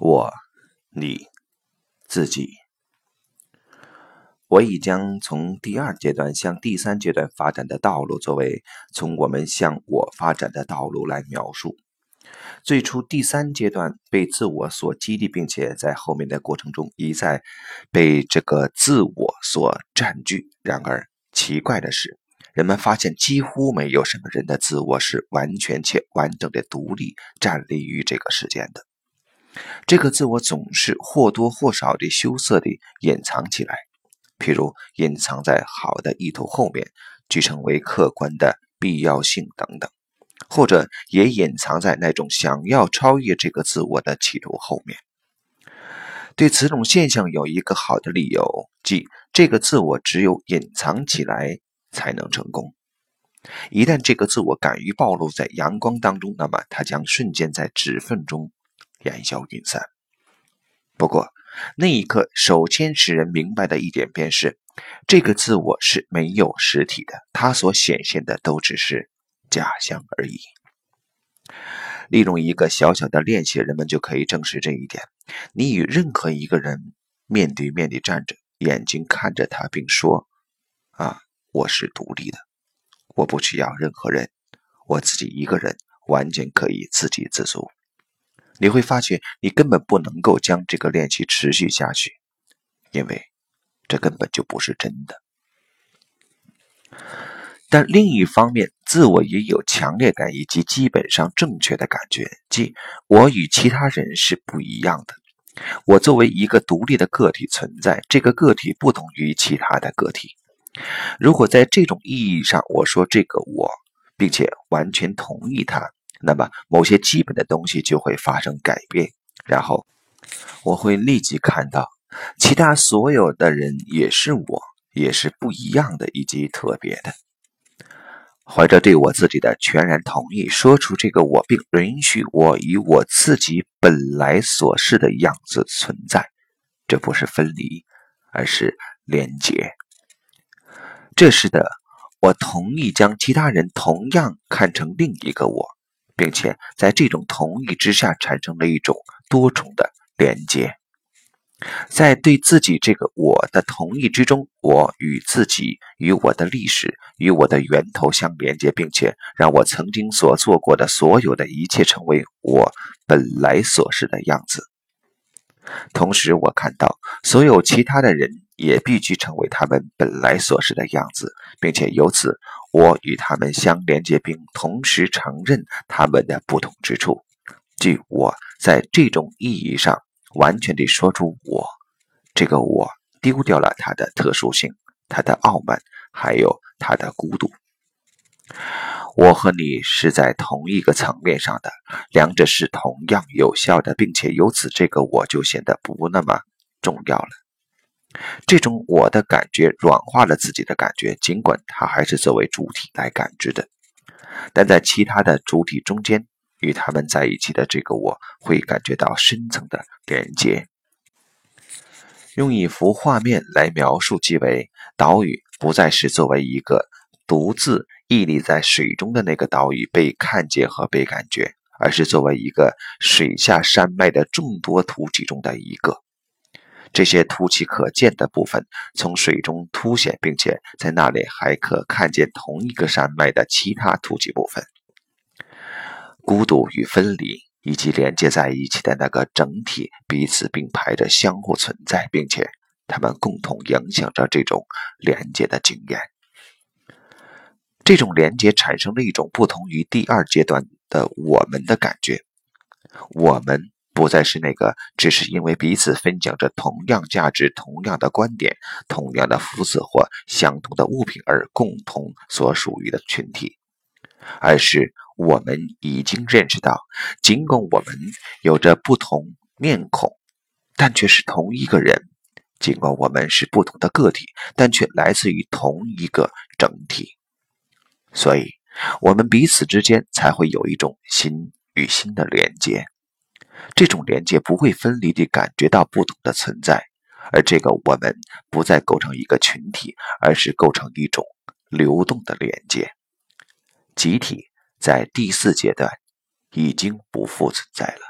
我、你、自己。我已将从第二阶段向第三阶段发展的道路，作为从我们向我发展的道路来描述。最初，第三阶段被自我所激励，并且在后面的过程中一再被这个自我所占据。然而，奇怪的是，人们发现几乎没有什么人的自我是完全且完整的独立站立于这个世间的。这个自我总是或多或少的羞涩地隐藏起来，譬如隐藏在好的意图后面，据称为客观的必要性等等，或者也隐藏在那种想要超越这个自我的企图后面。对此种现象有一个好的理由，即这个自我只有隐藏起来才能成功。一旦这个自我敢于暴露在阳光当中，那么它将瞬间在指缝中。烟消云散。不过，那一刻首先使人明白的一点便是，这个自我是没有实体的，它所显现的都只是假象而已。利用一个小小的练习，人们就可以证实这一点。你与任何一个人面对面地站着，眼睛看着他，并说：“啊，我是独立的，我不需要任何人，我自己一个人完全可以自给自足。”你会发觉，你根本不能够将这个练习持续下去，因为这根本就不是真的。但另一方面，自我也有强烈感以及基本上正确的感觉，即我与其他人是不一样的。我作为一个独立的个体存在，这个个体不同于其他的个体。如果在这种意义上，我说这个我，并且完全同意它。那么，某些基本的东西就会发生改变，然后我会立即看到，其他所有的人也是我，也是不一样的以及特别的。怀着对我自己的全然同意，说出这个我，并允许我以我自己本来所示的样子存在，这不是分离，而是连结。这时的我同意将其他人同样看成另一个我。并且在这种同意之下，产生了一种多重的连接。在对自己这个我的同意之中，我与自己、与我的历史、与我的源头相连接，并且让我曾经所做过的所有的一切成为我本来所是的样子。同时，我看到所有其他的人也必须成为他们本来所是的样子，并且由此。我与他们相连接，并同时承认他们的不同之处，即我在这种意义上完全地说出我这个我丢掉了它的特殊性、它的傲慢，还有它的孤独。我和你是在同一个层面上的，两者是同样有效的，并且由此这个我就显得不那么重要了。这种我的感觉软化了自己的感觉，尽管它还是作为主体来感知的，但在其他的主体中间，与他们在一起的这个我会感觉到深层的连接。用一幅画面来描述，即为岛屿不再是作为一个独自屹立在水中的那个岛屿被看见和被感觉，而是作为一个水下山脉的众多凸起中的一个。这些凸起可见的部分从水中凸显，并且在那里还可看见同一个山脉的其他凸起部分。孤独与分离以及连接在一起的那个整体彼此并排着相互存在，并且它们共同影响着这种连接的经验。这种连接产生了一种不同于第二阶段的我们的感觉，我们。不再是那个只是因为彼此分享着同样价值、同样的观点、同样的肤色或相同的物品而共同所属于的群体，而是我们已经认识到，尽管我们有着不同面孔，但却是同一个人；尽管我们是不同的个体，但却来自于同一个整体。所以，我们彼此之间才会有一种心与心的连接。这种连接不会分离地感觉到不同的存在，而这个我们不再构成一个群体，而是构成一种流动的连接。集体在第四阶段已经不复存在了。